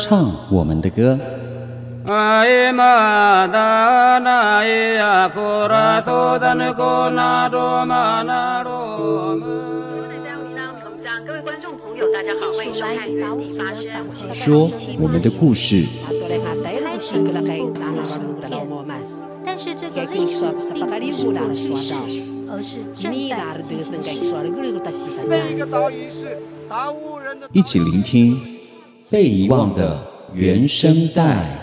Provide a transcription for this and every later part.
唱我们的歌。各位观众朋友，大家好，欢迎收看《原地发声》，说我们的故事。但是这个历史并不是历史，而是正在进行式。一起聆听被遗忘的原声带。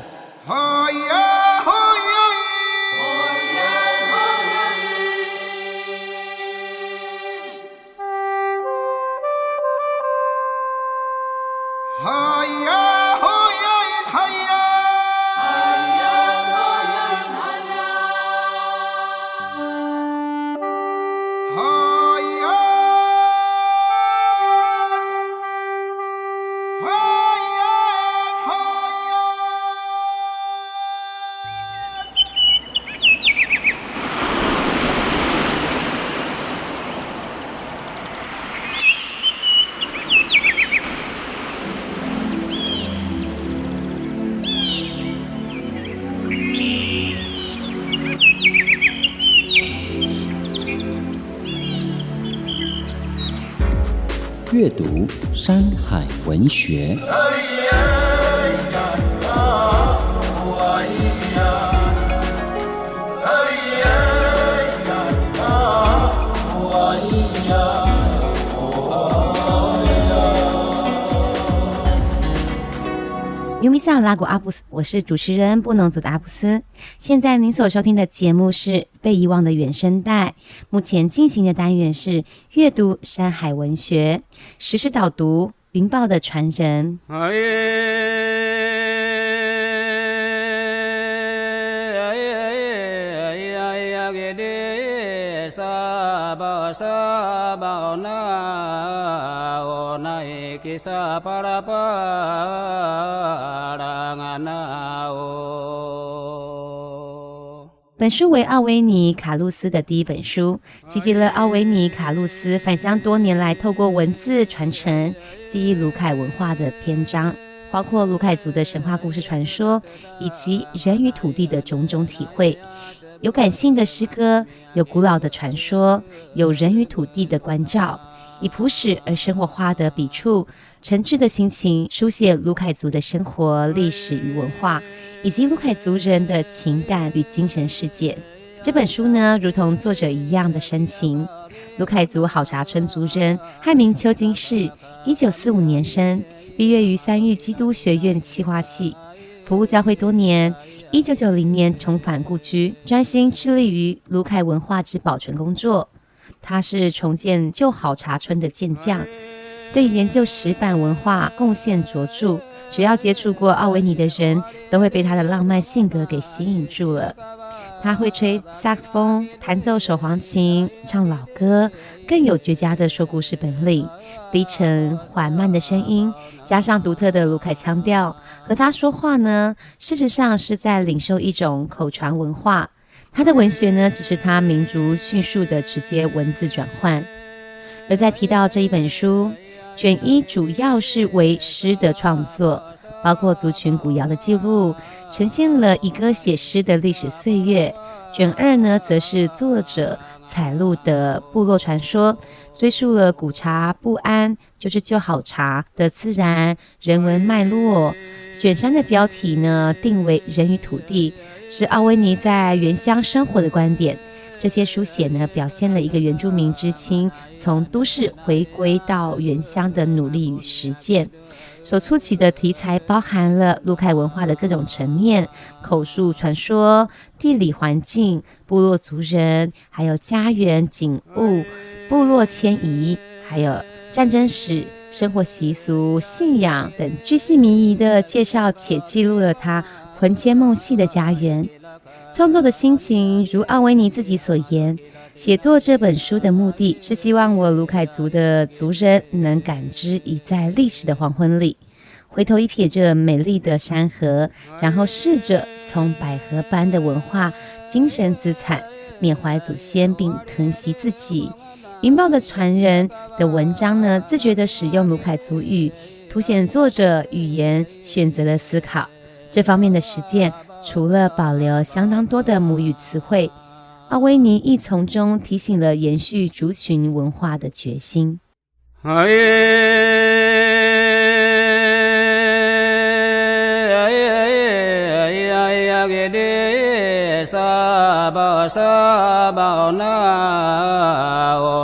阅读山海文学。尤米萨拉古阿布斯，我是主持人布农族的阿布斯。现在您所收听的节目是《被遗忘的原声带》，目前进行的单元是阅读山海文学，实时导读云豹的传人。本书为奥维尼·卡路斯的第一本书，集结了奥维尼·卡路斯返乡多年来透过文字传承记忆鲁凯文化的篇章，包括鲁凯族的神话故事传说，以及人与土地的种种体会。有感性的诗歌，有古老的传说，有人与土地的关照，以朴实而生活化的笔触，诚挚的心情，书写鲁凯族的生活、历史与文化，以及鲁凯族人的情感与精神世界。这本书呢，如同作者一样的深情。鲁凯族好茶村族人，汉名邱金士，一九四五年生，毕业于三育基督学院企划系。服务教会多年，一九九零年重返故居，专心致力于鲁凯文化之保存工作。他是重建旧好茶村的健将，对研究石板文化贡献卓著。只要接触过奥维尼的人，都会被他的浪漫性格给吸引住了。他会吹萨克斯风，弹奏手簧琴，唱老歌，更有绝佳的说故事本领。低沉缓慢的声音，加上独特的卢凯腔调，和他说话呢，事实上是在领受一种口传文化。他的文学呢，只是他民族迅速的直接文字转换。而在提到这一本书，卷一主要是为诗的创作。包括族群古谣的记录，呈现了一个写诗的历史岁月。卷二呢，则是作者采录的部落传说，追溯了古茶不安，就是旧好茶的自然人文脉络。卷三的标题呢，定为人与土地，是奥维尼在原乡生活的观点。这些书写呢，表现了一个原住民知青从都市回归到原乡的努力与实践。所触及的题材包含了陆凯文化的各种层面，口述传说、地理环境、部落族人，还有家园景物、部落迁移，还有战争史、生活习俗、信仰等，巨细靡遗的介绍且记录了他魂牵梦系的家园。创作的心情，如奥维尼自己所言，写作这本书的目的是希望我卢凯族的族人能感知已在历史的黄昏里，回头一瞥这美丽的山河，然后试着从百合般的文化精神资产缅怀祖先，并疼惜自己。云豹的传人的文章呢，自觉地使用鲁凯族语，凸显作者语言选择的思考。这方面的实践，除了保留相当多的母语词汇，奥威尼亦从中提醒了延续族群文化的决心。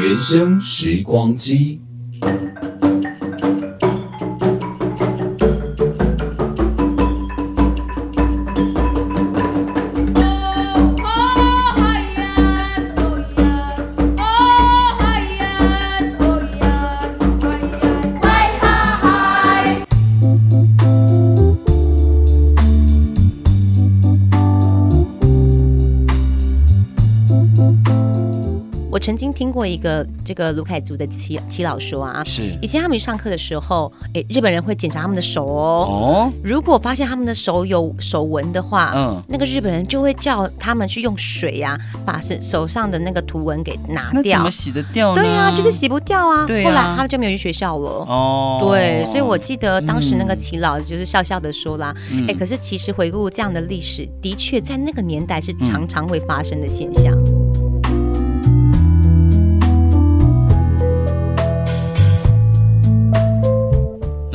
原声时光机。曾经听过一个这个卢凯族的耆耆老说啊，是以前他们上课的时候，哎，日本人会检查他们的手哦，哦，如果发现他们的手有手纹的话，嗯，那个日本人就会叫他们去用水呀、啊，把手手上的那个图文给拿掉。那怎么洗得掉呢？对啊，就是洗不掉啊。对啊。后来他们就没有去学校了。哦。对，所以我记得当时那个耆老就是笑笑的说啦，哎、嗯，可是其实回顾这样的历史，的确在那个年代是常常会发生的现象。嗯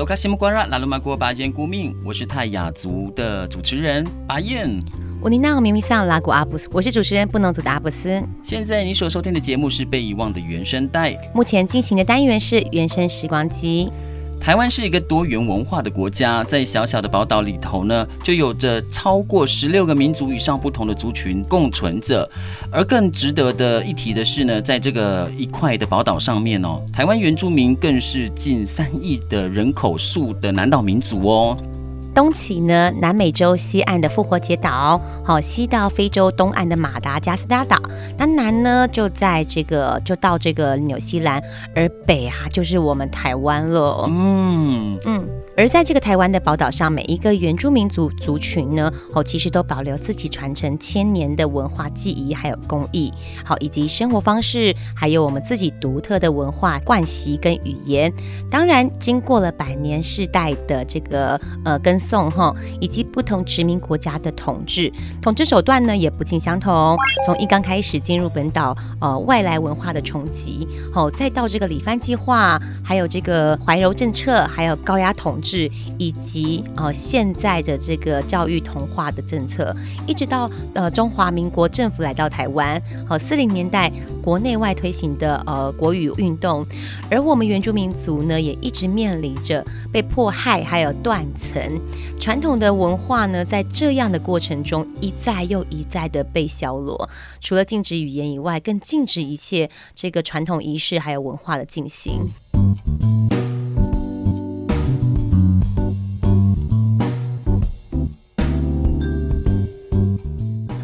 卡西木瓜拉拉鲁马国巴彦顾命，我是泰雅族的主持人巴彦。我尼娜明明桑拉古阿布斯，我是主持人不能族的阿布斯。现在你所收听的节目是被遗忘的原声带，目前进行的单元是原声时光机。台湾是一个多元文化的国家，在小小的宝岛里头呢，就有着超过十六个民族以上不同的族群共存着。而更值得的一提的是呢，在这个一块的宝岛上面哦，台湾原住民更是近三亿的人口数的南岛民族哦。东起呢，南美洲西岸的复活节岛，好，西到非洲东岸的马达加斯加岛，那南呢就在这个就到这个纽西兰，而北啊就是我们台湾了。嗯嗯。而在这个台湾的宝岛上，每一个原住民族族群呢，哦，其实都保留自己传承千年的文化记忆，还有工艺，好，以及生活方式，还有我们自己独特的文化惯习跟语言。当然，经过了百年世代的这个呃跟诵哈，以及不同殖民国家的统治，统治手段呢也不尽相同。从一刚开始进入本岛，呃，外来文化的冲击，好，再到这个理番计划，还有这个怀柔政策，还有高压统治。以及呃现在的这个教育同化的政策，一直到呃中华民国政府来到台湾，好四零年代国内外推行的呃国语运动，而我们原住民族呢也一直面临着被迫害还有断层，传统的文化呢在这样的过程中一再又一再的被消落，除了禁止语言以外，更禁止一切这个传统仪式还有文化的进行。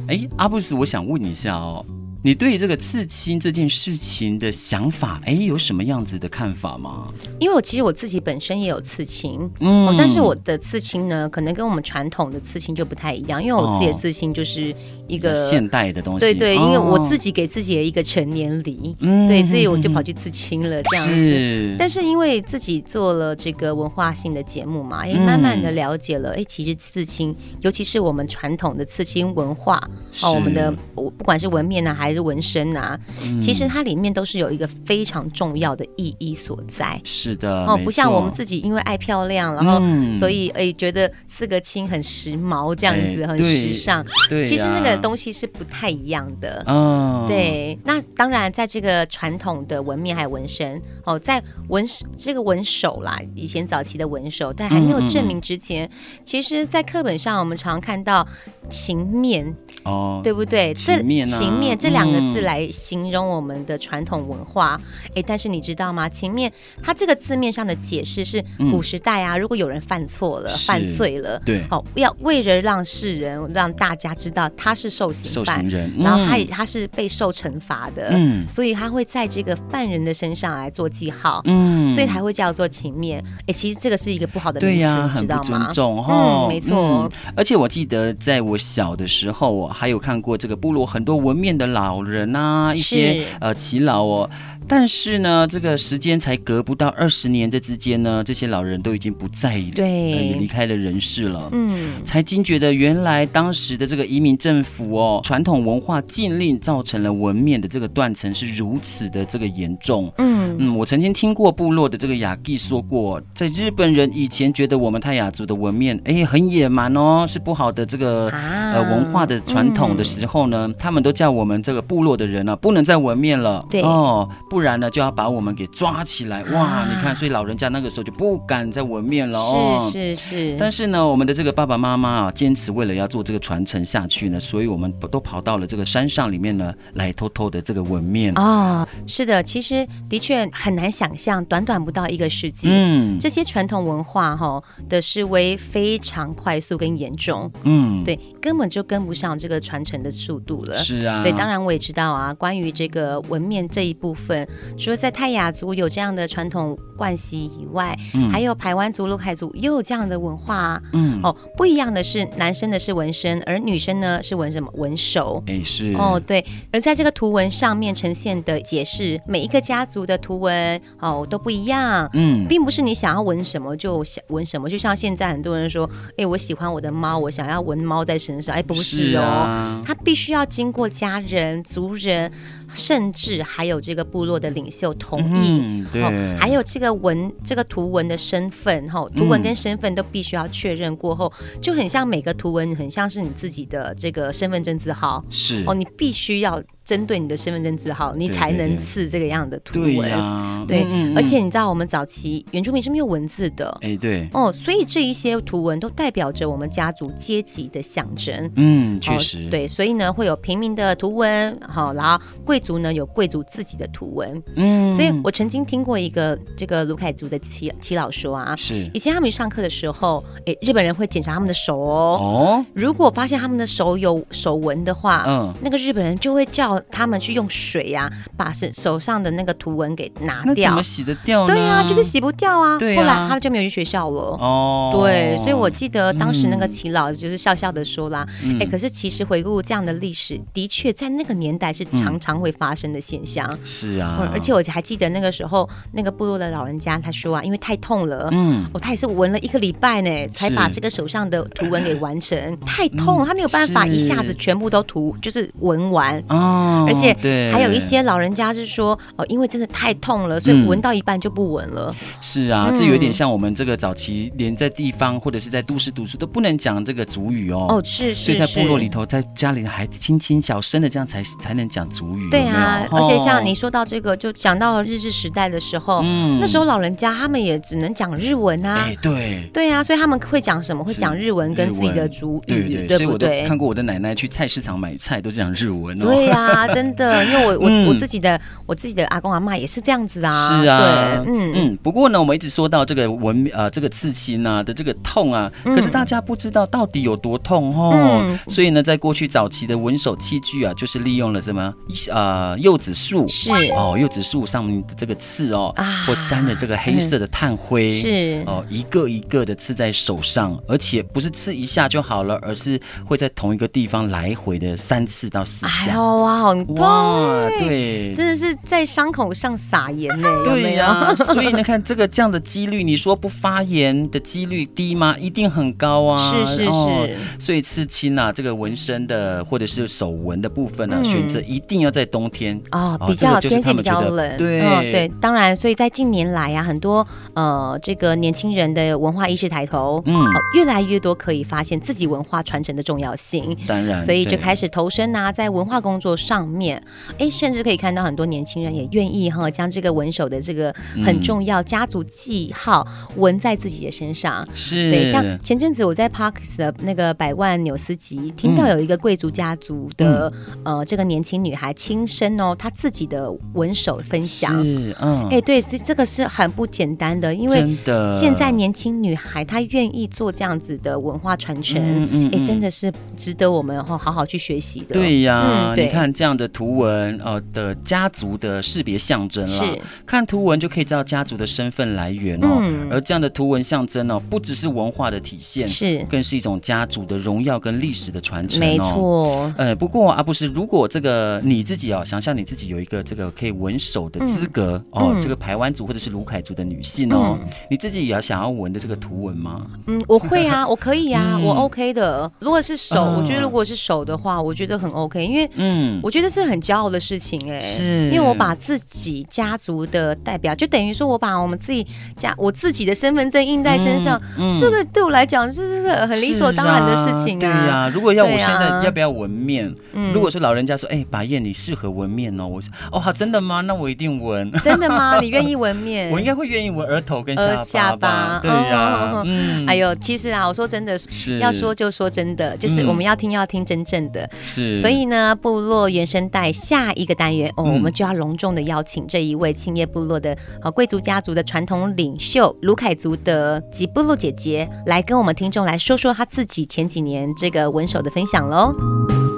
哎，阿布斯，我想问一下哦。你对于这个刺青这件事情的想法，哎，有什么样子的看法吗？因为我其实我自己本身也有刺青，嗯、哦，但是我的刺青呢，可能跟我们传统的刺青就不太一样，因为我自己的刺青就是一个、哦、现代的东西，对对，因为我自己给自己的一个成年礼，嗯，对，所以我就跑去刺青了这样子。是，但是因为自己做了这个文化性的节目嘛，也慢慢的了解了，哎、嗯，其实刺青，尤其是我们传统的刺青文化，哦，我们的我不管是纹面呢，还还是纹身啊，嗯、其实它里面都是有一个非常重要的意义所在。是的，哦，不像我们自己因为爱漂亮，然后所以哎觉得四个青很时髦这样子，很时尚。对，其实那个东西是不太一样的。嗯，对。那当然，在这个传统的纹面还有纹身哦，在纹这个纹手啦，以前早期的纹手，但还没有证明之前，其实，在课本上我们常看到情面。哦，对不对？情面、情面这两个字来形容我们的传统文化。哎、嗯，但是你知道吗？情面它这个字面上的解释是古时代啊，嗯、如果有人犯错了、犯罪了，对，哦，要为了让世人、让大家知道他是受刑犯，受刑人嗯、然后他他是被受惩罚的，嗯，所以他会在这个犯人的身上来做记号，嗯，所以才会叫做情面。哎，其实这个是一个不好的名词，知道吗？很不尊重哦，嗯，没错、嗯。而且我记得在我小的时候还有看过这个部落很多纹面的老人啊，一些呃耆老哦。但是呢，这个时间才隔不到二十年，这之间呢，这些老人都已经不在，对，呃、离开了人世了。嗯，才惊觉得原来当时的这个移民政府哦，传统文化禁令造成了纹面的这个断层是如此的这个严重。嗯嗯，我曾经听过部落的这个雅蒂说过，在日本人以前觉得我们泰雅族的纹面哎很野蛮哦，是不好的这个、啊、呃文化的传统的时候呢，嗯、他们都叫我们这个部落的人呢、啊、不能再纹面了。对哦。不然呢，就要把我们给抓起来哇！啊、你看，所以老人家那个时候就不敢再纹面了哦。是是是。但是呢，我们的这个爸爸妈妈啊，坚持为了要做这个传承下去呢，所以我们都跑到了这个山上里面呢，来偷偷的这个纹面。哦，是的，其实的确很难想象，短短不到一个世纪，嗯，这些传统文化哈、哦、的示威非常快速跟严重，嗯，对，根本就跟不上这个传承的速度了。是啊，对，当然我也知道啊，关于这个纹面这一部分。除了在泰雅族有这样的传统惯习以外，嗯、还有排湾族、鲁凯族也有这样的文化。嗯，哦，不一样的是，男生的是纹身，而女生呢是纹什么？纹手。哎，是。哦，对。而在这个图文上面呈现的解释，每一个家族的图文哦都不一样。嗯，并不是你想要纹什么就想纹什么。就像现在很多人说，哎，我喜欢我的猫，我想要纹猫在身上。哎，不是哦，是啊、它必须要经过家人、族人。甚至还有这个部落的领袖同意，嗯、对、哦，还有这个文这个图文的身份，哈、哦，图文跟身份都必须要确认过后，嗯、就很像每个图文，很像是你自己的这个身份证字号，是哦，你必须要。针对你的身份证字号，你才能刺这个样的图文。对，而且你知道我们早期原住民是没有文字的。哎，对。哦，所以这一些图文都代表着我们家族阶级的象征。嗯，确实。对，所以呢会有平民的图文，好，然后贵族呢有贵族自己的图文。嗯，所以我曾经听过一个这个卢凯族的耆耆老说啊，是以前他们上课的时候，哎，日本人会检查他们的手哦。哦。如果发现他们的手有手纹的话，嗯，那个日本人就会叫。他们去用水呀、啊，把手手上的那个图文给拿掉。怎么洗得掉呢？对呀、啊，就是洗不掉啊。对啊，后来他们就没有去学校了。哦，对，所以我记得当时那个耆老就是笑笑的说啦，哎、可是其实回顾这样的历史，的确在那个年代是常常会发生的现象。嗯、是啊，而且我还记得那个时候那个部落的老人家他说啊，因为太痛了，嗯，哦，他也是纹了一个礼拜呢，才把这个手上的图文给完成。太痛了，他没有办法一下子全部都涂，就是纹完。哦。而且还有一些老人家是说哦，因为真的太痛了，所以纹到一半就不纹了。是啊，这有点像我们这个早期连在地方或者是在都市读书都不能讲这个族语哦。哦，是是。所以在部落里头，在家里还轻轻小声的这样才才能讲族语。对啊，而且像你说到这个，就讲到日治时代的时候，嗯，那时候老人家他们也只能讲日文啊。哎，对。对啊，所以他们会讲什么？会讲日文跟自己的族语，对对。所以我都看过我的奶奶去菜市场买菜都讲日文哦。对呀。真的，因为我我、嗯、我自己的我自己的阿公阿妈也是这样子啊。是啊，对，嗯嗯。不过呢，我们一直说到这个文呃这个刺青啊的这个痛啊，嗯、可是大家不知道到底有多痛哦。嗯、所以呢，在过去早期的文手器具啊，就是利用了什么呃柚子树是哦柚子树上面的这个刺哦，啊、或沾着这个黑色的炭灰、嗯、是哦一个一个的刺在手上，而且不是刺一下就好了，而是会在同一个地方来回的三次到四下。哎呦哇！哇，很痛哇，对，真的是在伤口上撒盐呢。对呀、啊，所以你看这个这样的几率，你说不发炎的几率低吗？一定很高啊。是是是。哦、所以刺青啊，这个纹身的或者是手纹的部分呢、啊，嗯、选择一定要在冬天。啊、哦，比较、哦、天气比较冷。对、哦、对，当然，所以在近年来啊，很多呃这个年轻人的文化意识抬头，嗯、哦，越来越多可以发现自己文化传承的重要性。当然，所以就开始投身啊，在文化工作上面，哎，甚至可以看到很多年轻人也愿意哈，将这个文手的这个很重要家族记号纹在自己的身上。是，对，像前阵子我在 Parks 的那个百万纽斯集听到有一个贵族家族的、嗯、呃这个年轻女孩亲身哦，他自己的文手分享。是，嗯，哎，对，这这个是很不简单的，因为现在年轻女孩她愿意做这样子的文化传承，哎、嗯嗯，真的是值得我们好好去学习的。对呀，嗯、你看这样的图文呃的家族的识别象征啦，是看图文就可以知道家族的身份来源哦。嗯、而这样的图文象征哦，不只是文化的体现，是更是一种家族的荣耀跟历史的传承哦。没错。呃，不过阿布施，如果这个你自己哦，想象你自己有一个这个可以纹手的资格、嗯、哦，这个排湾族或者是卢凯族的女性哦，嗯、你自己也要想要纹的这个图文吗？嗯，我会啊，我可以啊，嗯、我 OK 的。如果是手，哦、我觉得如果是手的话，我觉得很 OK，因为嗯，我觉得是很骄傲的事情哎、欸，是，因为我把自己家族的代表，就等于说我把我们自己家我自己的身份证印在身上，这个对我来讲是是很理所当然的事情啊。啊对呀、啊，如果要我现在要不要纹面？啊、如果是老人家说，哎、欸，拔燕你适合纹面哦，我说哦，真的吗？那我一定纹。真的吗？你愿意纹面？我应该会愿意纹额头跟下巴对呀、啊，嗯，哎呦，其实啊，我说真的，是要说就说真的，就是我们要听要听真正的。是，所以呢，部落原声带下一个单元哦，我们就要隆重的邀请这一位青叶部落的啊贵族家族的传统领袖卢凯族的吉布露姐姐来跟我们听众来说说她自己前几年这个纹手的分享喽。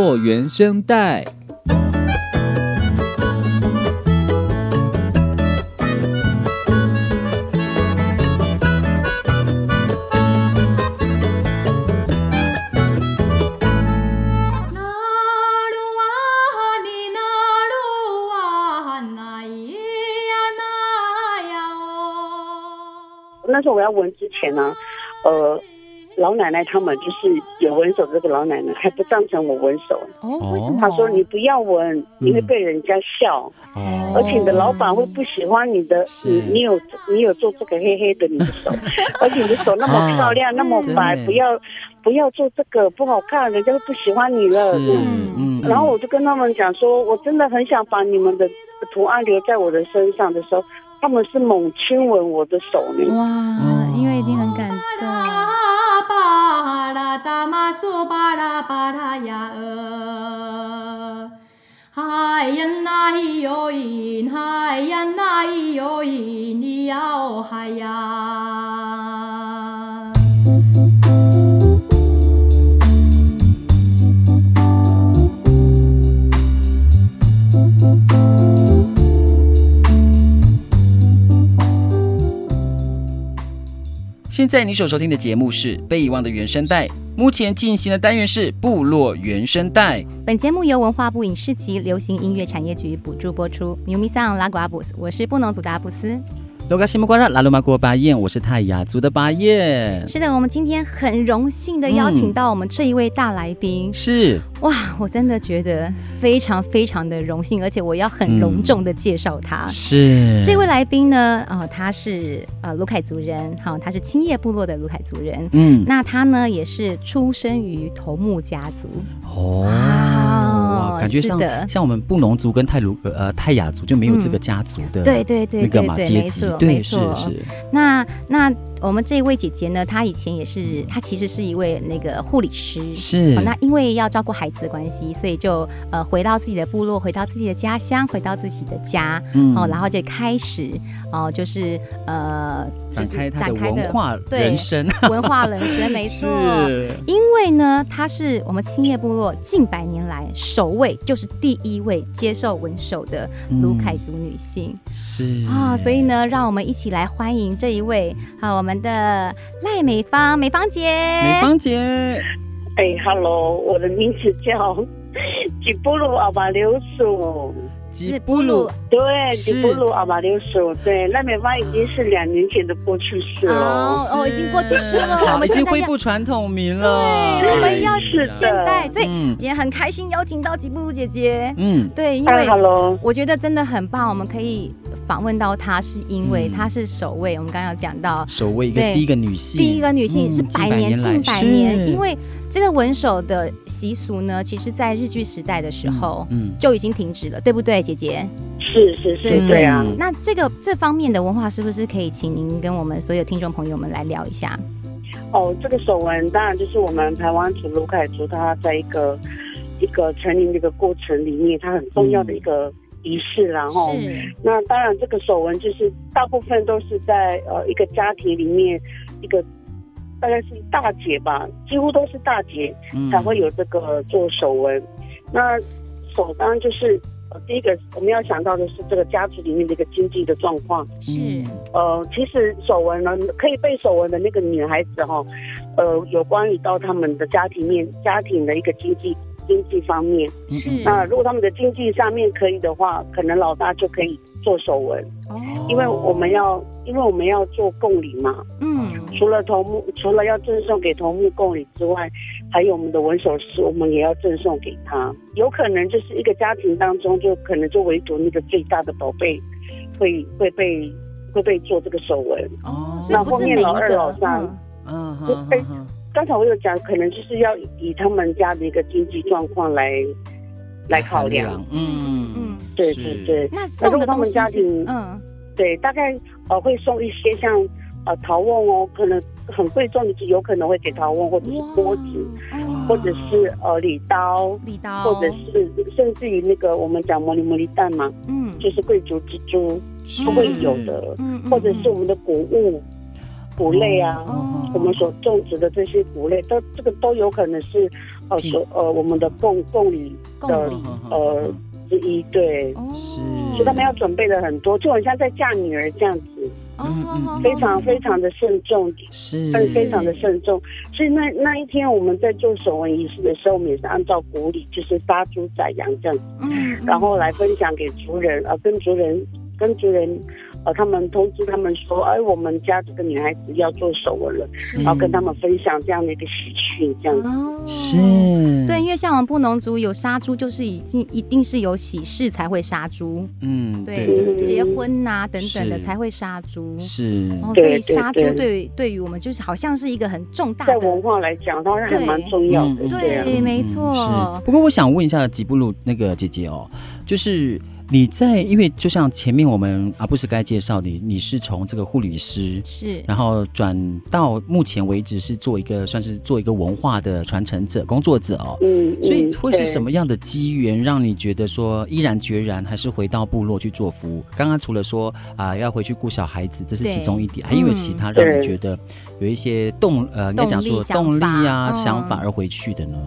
落原声带。那时候我要纹之前呢，呃。老奶奶他们就是有纹手，这个老奶奶还不赞成我纹手哦，为什么？她说你不要纹，你会被人家笑，哦，而且你的老板会不喜欢你的，你你有你有做这个黑黑的你的手，而且你的手那么漂亮那么白，不要不要做这个不好看，人家会不喜欢你了。嗯嗯。然后我就跟他们讲说，我真的很想把你们的图案留在我的身上的时候，他们是猛亲吻我的手呢。哇，因为一定很感动。巴拉达玛苏巴拉巴拉呀现在你所收听的节目是《被遗忘的原声带》，目前进行的单元是《部落原声带》。本节目由文化部影视及流行音乐产业局补助播出。牛咪桑拉古阿布斯，我是布农族的阿布斯。罗嘎西木瓜拉拉鲁玛过巴彦，我是泰雅族的巴彦。是的，我们今天很荣幸的邀请到我们这一位大来宾。嗯、是哇，我真的觉得非常非常的荣幸，而且我要很隆重的介绍他。嗯、是这位来宾呢，啊、呃，他是呃卢凯族人，好、呃，他是青叶部落的卢凯族人。嗯，那他呢也是出生于头目家族。哦。哇，感觉像像我们布农族跟泰鲁呃泰雅族就没有这个家族的、嗯、对对那个嘛阶级。对，是是。那那我们这一位姐姐呢，她以前也是，她其实是一位那个护理师。是。那因为要照顾孩子的关系，所以就呃回到自己的部落，回到自己的家乡，回到自己的家。嗯。哦，然后就开始哦，就是呃，展开他的 文化人生，文化人生没错。是。因为呢，她是我们青叶部落近百年来首位，就是第一位接受文手的卢凯族女性。嗯、是啊、哦，所以呢，让我们一起来欢迎这一位啊，我们我们的赖美芳，美芳姐，美芳姐，哎，Hello，，我的名字叫吉布鲁阿巴留苏。吉布鲁，对，吉布鲁阿玛六叔，对，那美发已经是两年前的过去式了，哦，哦，已经过去式了，我们已经恢复传统名了，对，我们要是现代，所以今天很开心邀请到吉布鲁姐姐，嗯，对，因为我觉得真的很棒，我们可以访问到她，是因为她是首位，我们刚刚有讲到。首位一个第一个女性，第一个女性是百年近百年，因为这个文手的习俗呢，其实在日据时代的时候，嗯，就已经停止了，对不对？姐姐，是是是，对啊。那这个这方面的文化，是不是可以请您跟我们所有听众朋友们来聊一下？哦，这个手纹当然就是我们台湾族卢凯族，他在一个一个成年的一个过程里面，它很重要的一个仪式。然后，那当然这个手纹就是大部分都是在呃一个家庭里面，一个大概是大姐吧，几乎都是大姐才会有这个做手纹。那手当然就是。呃，第一个我们要想到的是这个家族里面的一个经济的状况。是，呃，其实手纹呢，可以被手纹的那个女孩子哈，呃，有关于到他们的家庭面，家庭的一个经济经济方面。是。那如果他们的经济上面可以的话，可能老大就可以做手纹。哦。因为我们要，因为我们要做供礼嘛。嗯。除了头目，除了要赠送给头目供礼之外。还有我们的纹手师，我们也要赠送给他。有可能就是一个家庭当中，就可能就唯独那个最大的宝贝，会会被会被做这个手纹。哦，那后面老二老三，嗯嗯，哎，刚才我有讲，可能就是要以他们家的一个经济状况来来考量。嗯嗯，对对对。那如果他们家庭，嗯，对，大概呃会送一些像呃陶瓮哦，可能。很贵重的，就有可能会给陶瓮，或者是锅子，或者是呃礼刀，礼刀，或者是甚至于那个我们讲茉莉茉莉蛋嘛，嗯，就是贵族之珠都会有的，嗯，或者是我们的谷物、谷类啊，我们所种植的这些谷类，都这个都有可能是呃所呃我们的供供礼的呃之一，对，是，所以他们要准备的很多，就很像在嫁女儿这样子。嗯嗯，非常非常的慎重，是，非常的慎重。所以那那一天我们在做守文仪式的时候，我们也是按照古礼，就是杀猪宰羊这样子，嗯，然后来分享给族人，啊，跟族人，跟族人。呃，他们通知他们说，哎，我们家这个女孩子要做手纹了，然后跟他们分享这样的一个喜讯，这样子。哦、是，对，因为像我们布农族有杀猪，就是已经一定是有喜事才会杀猪。嗯，对，对对对，结婚呐、啊、等等的才会杀猪。是，哦，所以杀猪对对于我们就是好像是一个很重大的，在文化来讲，当然还蛮重要的。对，对，啊、对，没错、嗯。不过我想问一下吉布鲁那个姐姐哦，就是。你在，因为就像前面我们阿布斯该介绍你，你是从这个护理师是，然后转到目前为止是做一个算是做一个文化的传承者工作者哦，嗯，所以会是什么样的机缘让你觉得说毅然决然还是回到部落去做服务？刚刚除了说啊、呃、要回去顾小孩子，这是其中一点，还因为其他让你觉得有一些动呃应该讲说动力啊想法而回去的呢？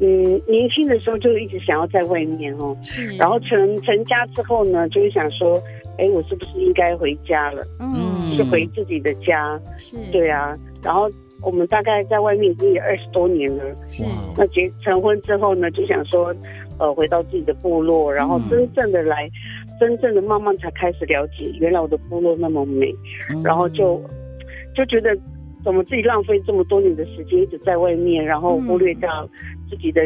嗯，年轻的时候就一直想要在外面哦，然后成成家之后呢，就会想说，哎，我是不是应该回家了？嗯，是回自己的家。是。对啊。然后我们大概在外面已经有二十多年了。是。那结成婚之后呢，就想说，呃，回到自己的部落，然后真正的来，嗯、真正的慢慢才开始了解，原来我的部落那么美。嗯、然后就就觉得，怎么自己浪费这么多年的时间一直在外面，然后忽略掉。自己的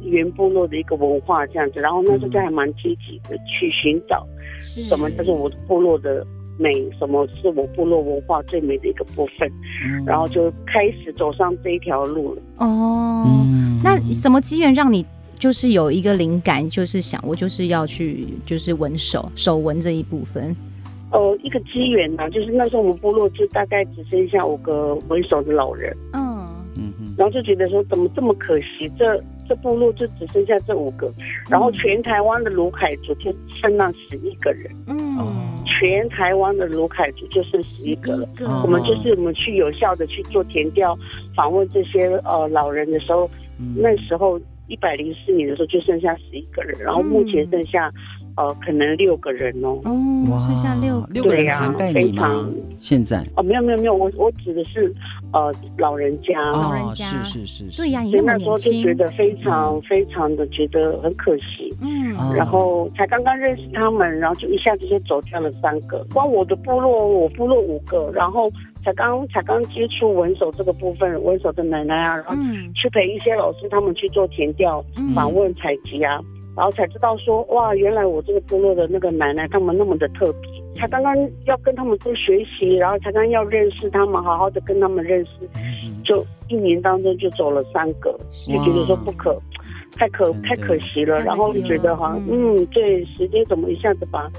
原部落的一个文化这样子，然后那时候就还蛮积极的去寻找什么就是我部落的美，什么是我部落文化最美的一个部分，嗯、然后就开始走上这一条路了。哦，嗯、那什么机缘让你就是有一个灵感，就是想我就是要去就是纹手手纹这一部分？呃，一个机缘呢，就是那时候我们部落就大概只剩下五个为首的老人。嗯嗯嗯。然后就觉得说，怎么这么可惜？这这部落就只剩下这五个，然后全台湾的鲁凯族就剩那十一个人。嗯。全台湾的鲁凯族就剩十一个了。我们就是我们去有效的去做填调，访问这些呃老人的时候，那时候一百零四年的时候就剩下十一个人，然后目前剩下。呃，可能六个人哦。哦，剩下六六个人涵盖你吗？现在？哦，没有没有没有，我我指的是呃老人家，老人家。是是是，对呀，所以那时候就觉得非常非常的觉得很可惜，嗯，然后才刚刚认识他们，然后就一下子就走掉了三个。光我的部落，我部落五个，然后才刚才刚接触文手这个部分，文手的奶奶啊，然后去陪一些老师他们去做填调、访问、采集啊。然后才知道说，哇，原来我这个部落的那个奶奶他们那么的特别，才刚刚要跟他们多学习，然后才刚要认识他们，好好的跟他们认识，就一年当中就走了三个，就觉得说不可，太可太可惜了，然后就觉得哈，嗯，对，时间怎么一下子把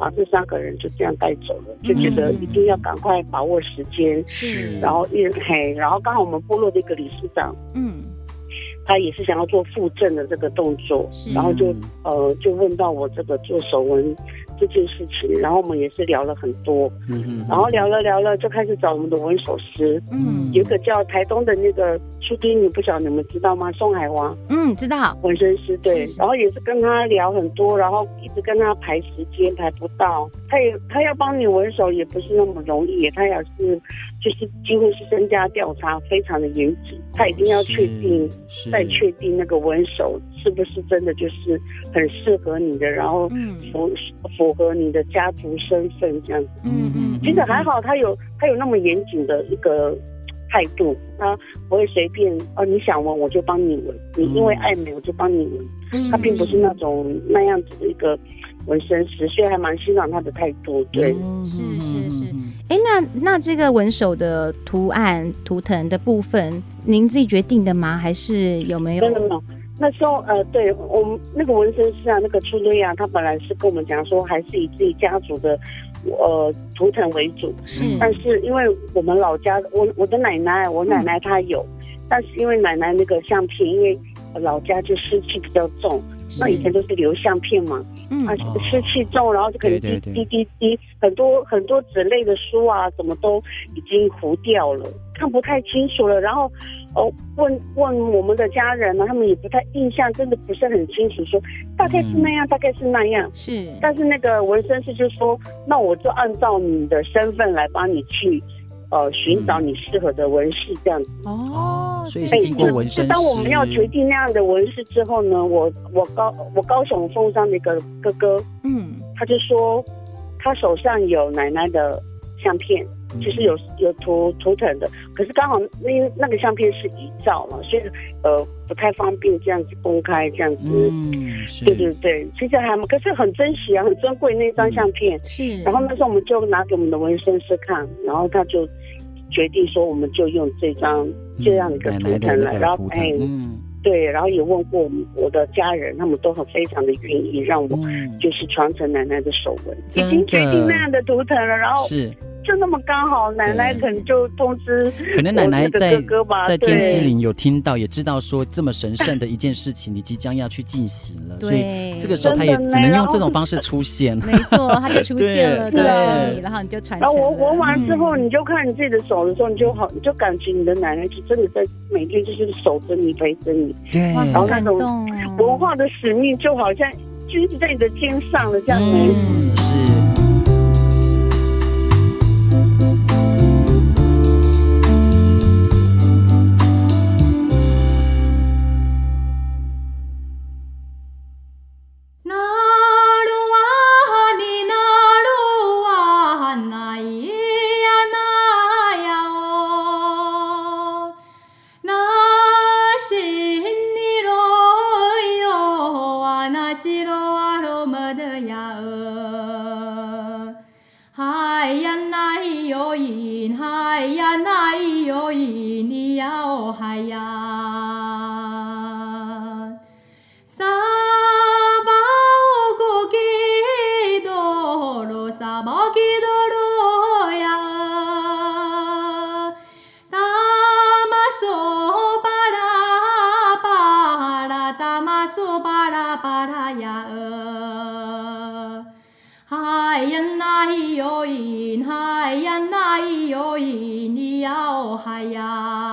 把这三个人就这样带走了，就觉得一定要赶快把握时间，是，然后一嘿，然后刚好我们部落的一个理事长，嗯。他也是想要做复正的这个动作，然后就呃就问到我这个做手纹这件事情，然后我们也是聊了很多，嗯嗯，然后聊了聊了就开始找我们的纹手师，嗯，有一个叫台东的那个出丁，你不晓得你们知道吗？宋海王，嗯，知道，纹身师对，然后也是跟他聊很多，然后一直跟他排时间排不到，他也他要帮你纹手也不是那么容易，他也是。就是几乎是身家调查，非常的严谨，他一定要确定，再确定那个纹手是不是真的就是很适合你的，然后符符合你的家族身份这样子。嗯嗯，其实还好，他有他有那么严谨的一个态度，他不会随便哦，你想纹我就帮你纹，你因为爱美我就帮你纹，他并不是那种那样子的一个。纹身师，所以还蛮欣赏他的态度。对，是是是。哎，那那这个纹手的图案图腾的部分，您自己决定的吗？还是有没有？没有没有。那时候呃，对我们那个纹身师啊，那个初瑞啊，他本来是跟我们讲说，还是以自己家族的呃图腾为主。是。但是因为我们老家，我我的奶奶，我奶奶她有，嗯、但是因为奶奶那个相片，因为老家就湿气比较重。那以前都是留相片嘛，嗯，啊，湿气重，然后就可能滴滴滴滴，很多很多纸类的书啊，什么都已经糊掉了，看不太清楚了。然后，哦，问问我们的家人嘛，他们也不太印象，真的不是很清楚，说大概是那样，大概是那样。是，但是那个纹身师就说，那我就按照你的身份来帮你去。呃，寻找你适合的纹饰这样子。哦，所以经过纹身师。当我们要决定那样的纹饰之后呢，我我高我高雄凤山的一个哥哥，嗯，他就说他手上有奶奶的相片，就是有有图图腾的，可是刚好那那个相片是遗照嘛，所以呃不太方便这样子公开这样子。嗯，是。对对对，其实还可是很珍惜啊，很珍贵那张相片。是。然后那时候我们就拿给我们的纹身师看，然后他就。决定说，我们就用这张这样的一个图腾了，然后哎，对，然后也问过我们我的家人，他们都很非常的愿意让我就是传承奶奶的手纹，已经决定那样的图腾了，然后是。就那么刚好，奶奶可能就通知，可能奶奶在在天之灵有听到，也知道说这么神圣的一件事情，你即将要去进行了，所以这个时候他也只能用这种方式出现。没错，他就出现了，对，然后你就传承。然后我闻完之后，你就看你自己的手的时候，你就好，你就感觉你的奶奶就真的在每天就是守着你，陪着你。对，然后那种文化的使命就好像就是在你的肩上了，这样子。系啊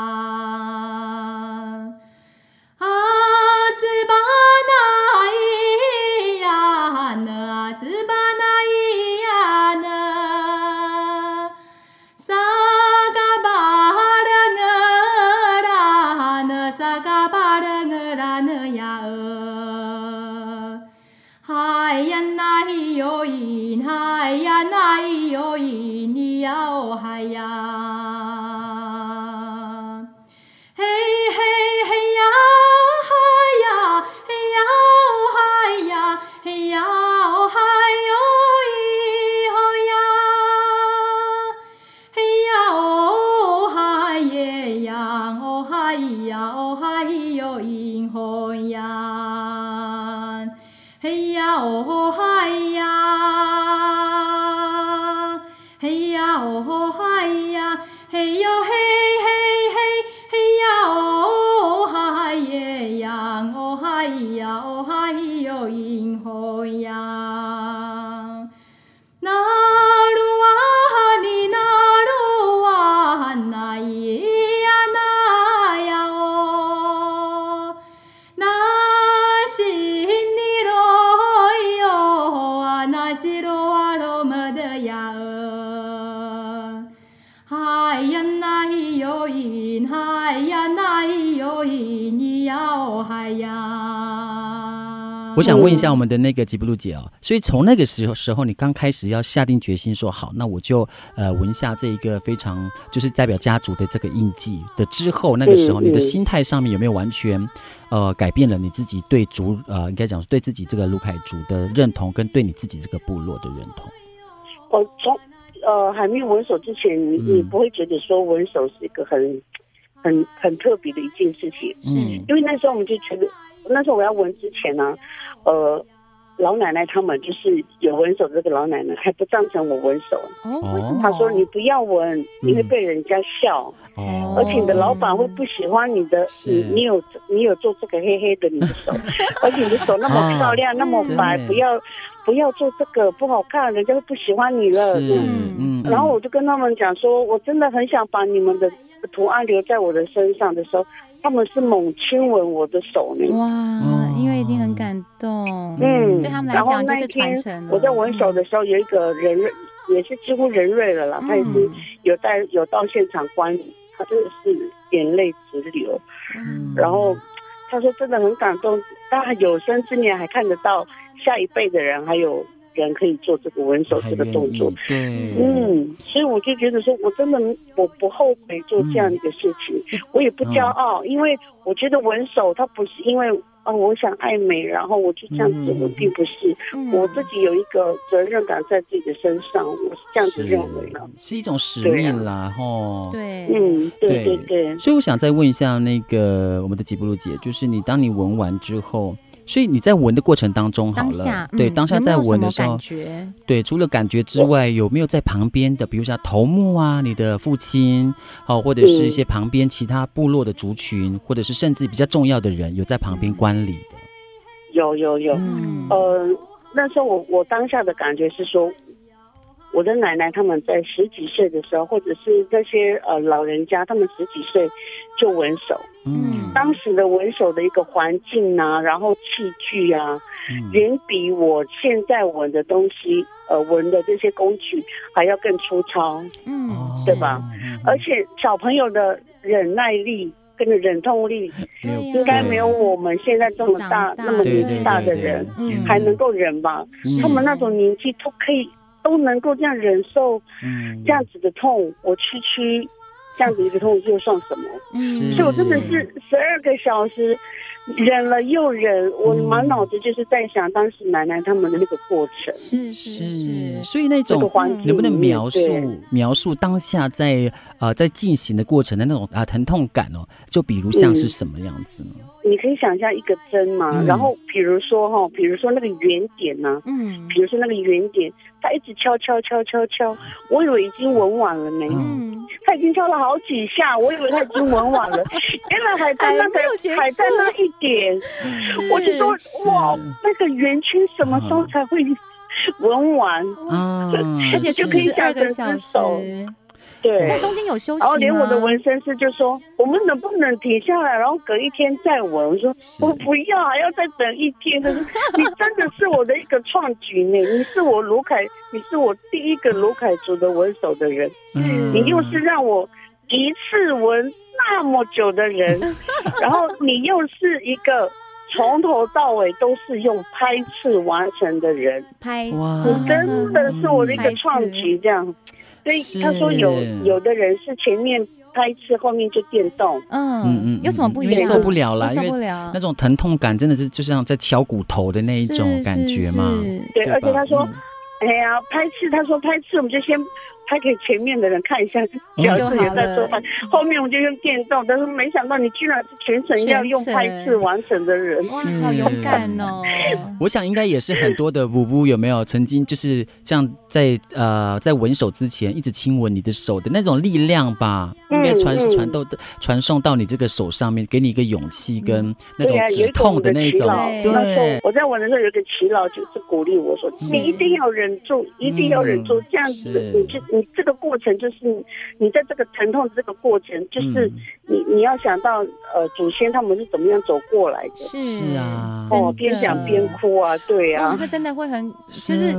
我想问一下我们的那个吉布鲁姐哦，所以从那个时候时候，你刚开始要下定决心说好，那我就呃纹下这一个非常就是代表家族的这个印记的之后，那个时候你的心态上面有没有完全呃改变了你自己对族呃应该讲对自己这个卢凯族的认同，跟对你自己这个部落的认同？我从呃还没有纹手之前，你你不会觉得说纹手是一个很很很特别的一件事情，嗯，因为那时候我们就觉得。那时候我要纹之前呢、啊，呃，老奶奶他们就是有纹手的这个老奶奶还不赞成我纹手。哦，为什么？她说你不要纹，你会被人家笑，哦、而且你的老板会不喜欢你的，你你有你有做这个黑黑的你的手，而且你的手那么漂亮、啊、那么白，不要不要做这个不好看，人家会不喜欢你了。嗯嗯。然后我就跟他们讲说，我真的很想把你们的图案留在我的身上的时候。他们是猛亲吻我的手呢，哇，因为一定很感动，嗯，对他们来讲就是传承。我在闻手的时候，有一个人瑞，也是几乎人瑞了啦，他也是有带有到现场观礼，他真的是眼泪直流，嗯，然后他说真的很感动，他有生之年还看得到下一辈的人还有。人可以做这个闻手这个动作，对。嗯，所以我就觉得说，我真的我不后悔做这样的一个事情，嗯、我也不骄傲，因为我觉得闻手它不是因为啊、哦，我想爱美，然后我就这样子，我并不是，嗯、我自己有一个责任感在自己的身上，我是这样子认为的，是一种使命啦，吼，对，嗯，对对对，所以我想再问一下那个我们的吉布鲁姐，就是你当你闻完之后。所以你在闻的过程当中，好了，下对，当下在闻的时候，有有感觉？对，除了感觉之外，有没有在旁边的，比如像头目啊，你的父亲，好，或者是一些旁边其他部落的族群，或者是甚至比较重要的人，有在旁边观礼的？有有有，嗯、呃，那时候我我当下的感觉是说。我的奶奶他们在十几岁的时候，或者是这些呃老人家，他们十几岁就闻手。嗯，当时的闻手的一个环境啊，然后器具啊，远、嗯、比我现在闻的东西，呃，闻的这些工具还要更粗糙。嗯，对吧？嗯、而且小朋友的忍耐力跟忍痛力，应该没有我们现在这么大，那么年纪大的人还能够忍吧？嗯、他们那种年纪都可以。都能够这样忍受，嗯这样子的痛，我区区这样子一个痛又算什么？嗯，所以我真的是十二个小时。忍了又忍，我满脑子就是在想当时奶奶他们的那个过程。是是是，所以那种能不能描述描述当下在呃在进行的过程的那种啊疼痛感哦？就比如像是什么样子呢？你可以想象一个针嘛，然后比如说哈，比如说那个圆点呢，嗯，比如说那个圆点，他一直敲敲敲敲敲，我以为已经纹完了呢，嗯，他已经敲了好几下，我以为他已经纹完了，原来还在那个还在那一点，我就说哇，那个圆圈什么时候才会纹完？嗯，而且就可以下个小时。对，那中间有休息，然后连我的纹身师就说：“我们能不能停下来，然后隔一天再纹？”我说：“我不要，还要再等一天。”他说你真的是我的一个创举呢，你是我卢凯，你是我第一个卢凯族的纹手的人，嗯，你又是让我一次纹那么久的人，然后你又是一个从头到尾都是用拍刺完成的人，拍哇，你真的是我的一个创举，这样。所以他说有有的人是前面拍刺，后面就电动。嗯嗯嗯，有什么不一样？因为受不了了，因为那种疼痛感真的是就像在敲骨头的那一种感觉嘛。对，而且他说，哎呀，拍刺，他说拍刺，我们就先。拍给前面的人看一下，表示也在做饭。后面我就用电动，但是没想到你居然是全程要用拍刺完成的人，哇，好勇敢哦！我想应该也是很多的舞步有没有曾经就是这样在呃在吻手之前一直亲吻你的手的那种力量吧？应该传传到传送到你这个手上面，给你一个勇气跟那种止痛的那种。对，我在纹的时候有个耆老就是鼓励我说：“你一定要忍住，一定要忍住，这样子你就。”这个过程就是你在这个疼痛这个过程，就是你你要想到呃祖先他们是怎么样走过来的。是。啊，哦，边讲边哭啊，对啊，他真的会很就是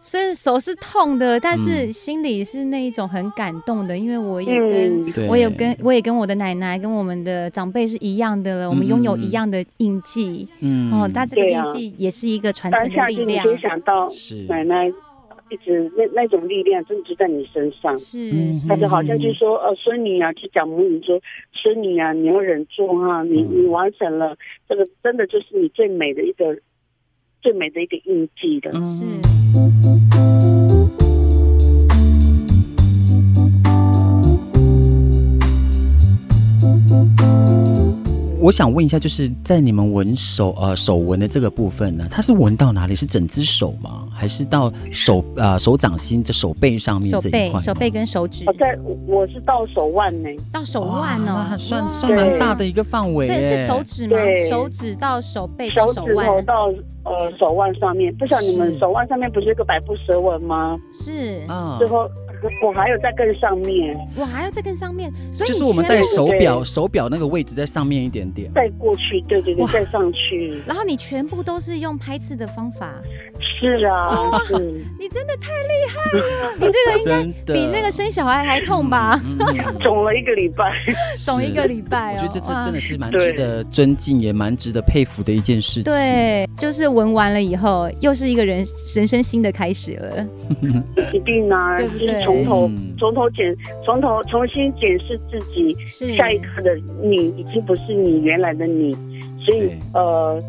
虽然手是痛的，但是心里是那一种很感动的，因为我也跟我有跟我也跟我的奶奶跟我们的长辈是一样的了，我们拥有一样的印记，嗯，哦，他这个印记也是一个传承的力量。当下就想到奶奶。一直那那种力量，真的就在你身上。是，他就好像就是说，呃，孙女啊，去讲母语说，孙女啊，你要忍住哈，你你完成了这个，真的就是你最美的一个最美的一个印记的。是。我想问一下，就是在你们纹手呃手纹的这个部分呢，它是纹到哪里？是整只手吗？还是到手呃手掌心的手背上面这一块？手背、手背跟手指。我在我是到手腕呢，到手腕哦，算算蛮大的一个范围。对，是手指吗？手指到手背到手腕。手指头到呃手腕上面，不晓得你们手腕上面不是一个百步蛇纹吗？是嗯。最后。我还有在更上面，我还要再更上面，所以就是我们戴手表手表那个位置在上面一点点，再过去，对对对，再上去。然后你全部都是用拍刺的方法，是啊，你真的太厉害了，你这个 应该比那个生小孩还痛吧？肿了一个礼拜，肿一个礼拜，我觉得这这真的是蛮值得尊敬，也蛮值得佩服的一件事情。对，就是纹完了以后，又是一个人人生新的开始了，一定啊，对不对？从头从头检从头重新检视自己，是。下一刻的你已经不是你原来的你，所以呃，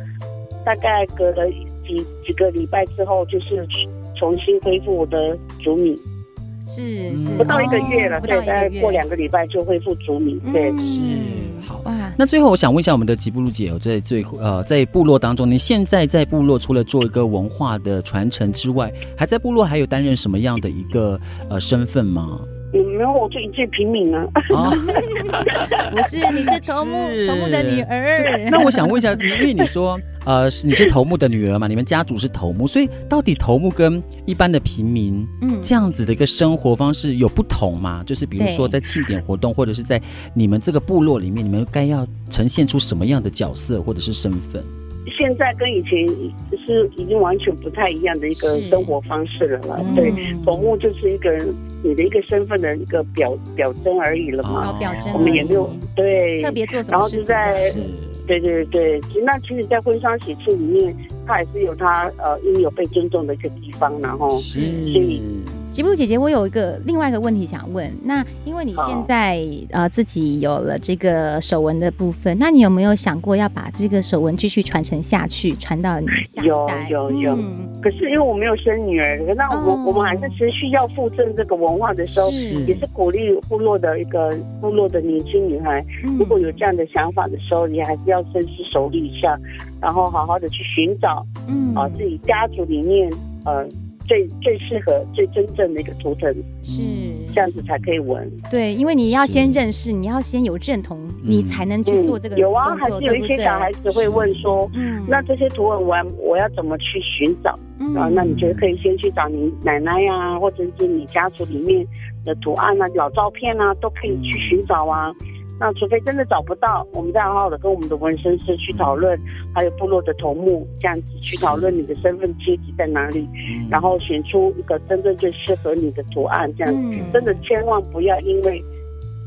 大概隔了几几个礼拜之后，就是重新恢复我的主米，是是。不到一个月了，对，大概过两个礼拜就恢复足米，对，是。那最后我想问一下我们的吉布鲁姐，在最呃在部落当中，你现在在部落除了做一个文化的传承之外，还在部落还有担任什么样的一个呃身份吗？有没有，我就一介平民啊。不是，你是头目头目的女儿。那我想问一下，因为你说呃你是头目的女儿嘛，你们家族是头目，所以到底头目跟一般的平民，嗯，这样子的一个生活方式有不同吗？就是比如说在庆典活动，或者是在你们这个部落里面，你们该要呈现出什么样的角色或者是身份？现在跟以前是已经完全不太一样的一个生活方式了啦。对，宠物就是一个你的一个身份的一个表表征而已了嘛。表征。我们也没有对特别做什么。然后就在对对对，那其实，在婚丧喜庆里面，他还是有他呃应有被尊重的一个地方，然后所以吉布鲁姐姐，我有一个另外一个问题想问。那因为你现在呃自己有了这个手纹的部分，那你有没有想过要把这个手纹继续传承下去，传到你下一代？有有有。嗯、可是因为我没有生女儿，那我、哦、我们还是持续要复振这个文化的时候，是也是鼓励部落的一个部落的年轻女孩，嗯、如果有这样的想法的时候，你还是要深思熟虑一下，然后好好的去寻找，嗯啊自己家族里面呃。最最适合、最真正的一个图腾是这样子才可以纹。对，因为你要先认识，你要先有认同，你才能去做这个。有啊，还是有一些小孩子会问说，嗯，那这些图纹我我要怎么去寻找？啊，那你就可以先去找你奶奶呀，或者是你家族里面的图案啊、老照片啊，都可以去寻找啊。那除非真的找不到，我们再好好的跟我们的纹身师去讨论，还有部落的头目这样子去讨论你的身份阶级在哪里，然后选出一个真正最适合你的图案，这样子真的千万不要因为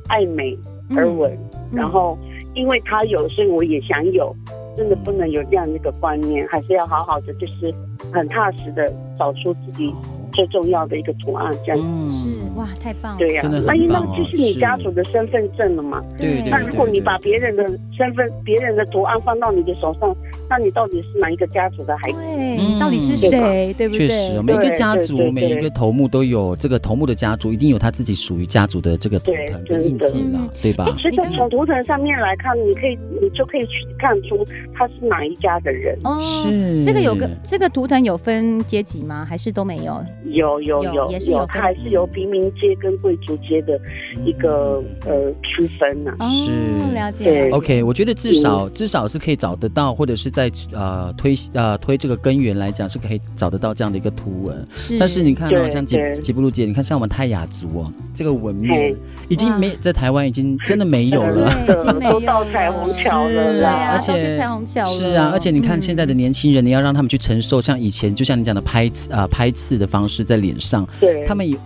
爱美而纹，然后因为他有，所以我也想有，真的不能有这样的一个观念，还是要好好的，就是很踏实的找出自己。最重要的一个图案，这样子、嗯、是哇，太棒了，对呀、啊，那因为那就是你家族的身份证了嘛。对，那如果你把别人的身份、别人的图案放到你的手上，那你到底是哪一个家族的孩子？对，你到底是谁？对不对？确实，每一个家族、每一个头目都有这个头目的家族，一定有他自己属于家族的这个图腾跟印记了，对吧？其实从图腾上面来看，你可以，你就可以去看出他是哪一家的人。哦，是这个有个这个图腾有分阶级吗？还是都没有？有有有有，有，它还是有平民街跟贵族街的一个呃区分呐。是。了解。OK，我觉得至少至少是可以找得到，或者是在呃推呃推这个根源来讲，是可以找得到这样的一个图文。是。但是你看哦，像吉吉布鲁姐，你看像我们泰雅族哦，这个纹面已经没在台湾已经真的没有了，已经没有到彩虹桥了，而且彩虹桥是啊，而且你看现在的年轻人，你要让他们去承受像以前，就像你讲的拍刺啊拍刺的方式在脸上，对，他们也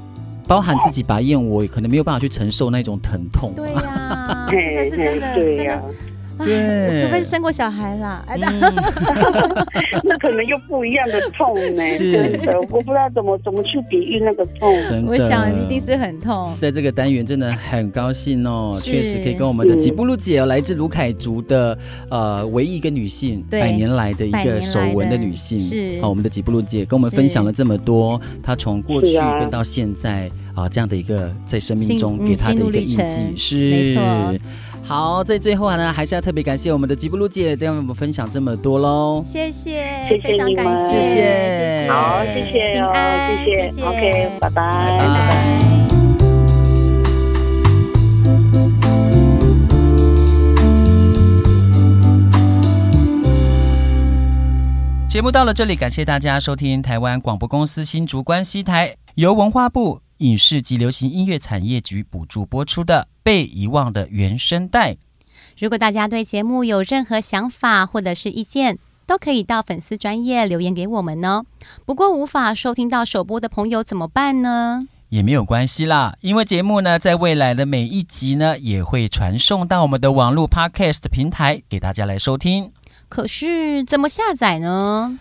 包含自己拔燕窝，可能没有办法去承受那种疼痛。对呀、啊，这个是真的，真的。对，除非是生过小孩啦，嗯、那可能又不一样的痛呢。是。真的，我不知道怎么怎么去比喻那个痛。真的，我想一定是很痛。在这个单元真的很高兴哦，确实可以跟我们的吉布鲁姐，来自鲁凯族的呃唯一一个女性，百年来的一个手纹的女性。是，好，我们的吉布鲁姐跟我们分享了这么多，她从过去跟到现在啊这样的一个在生命中给他的一个印记，是。没错。好，在最后呢，还是要特别感谢我们的吉布鲁姐，跟我们分享这么多喽。谢谢，谢谢你们，谢。谢，谢。谢，好，谢谢，平安，谢谢，OK，拜拜，拜拜。节目到了这里，感谢大家收听台湾广播公司新竹关西台，由文化部影视及流行音乐产业局补助播出的。被遗忘的原声带。如果大家对节目有任何想法或者是意见，都可以到粉丝专业留言给我们哦。不过无法收听到首播的朋友怎么办呢？也没有关系啦，因为节目呢，在未来的每一集呢，也会传送到我们的网络 Podcast 平台给大家来收听。可是怎么下载呢？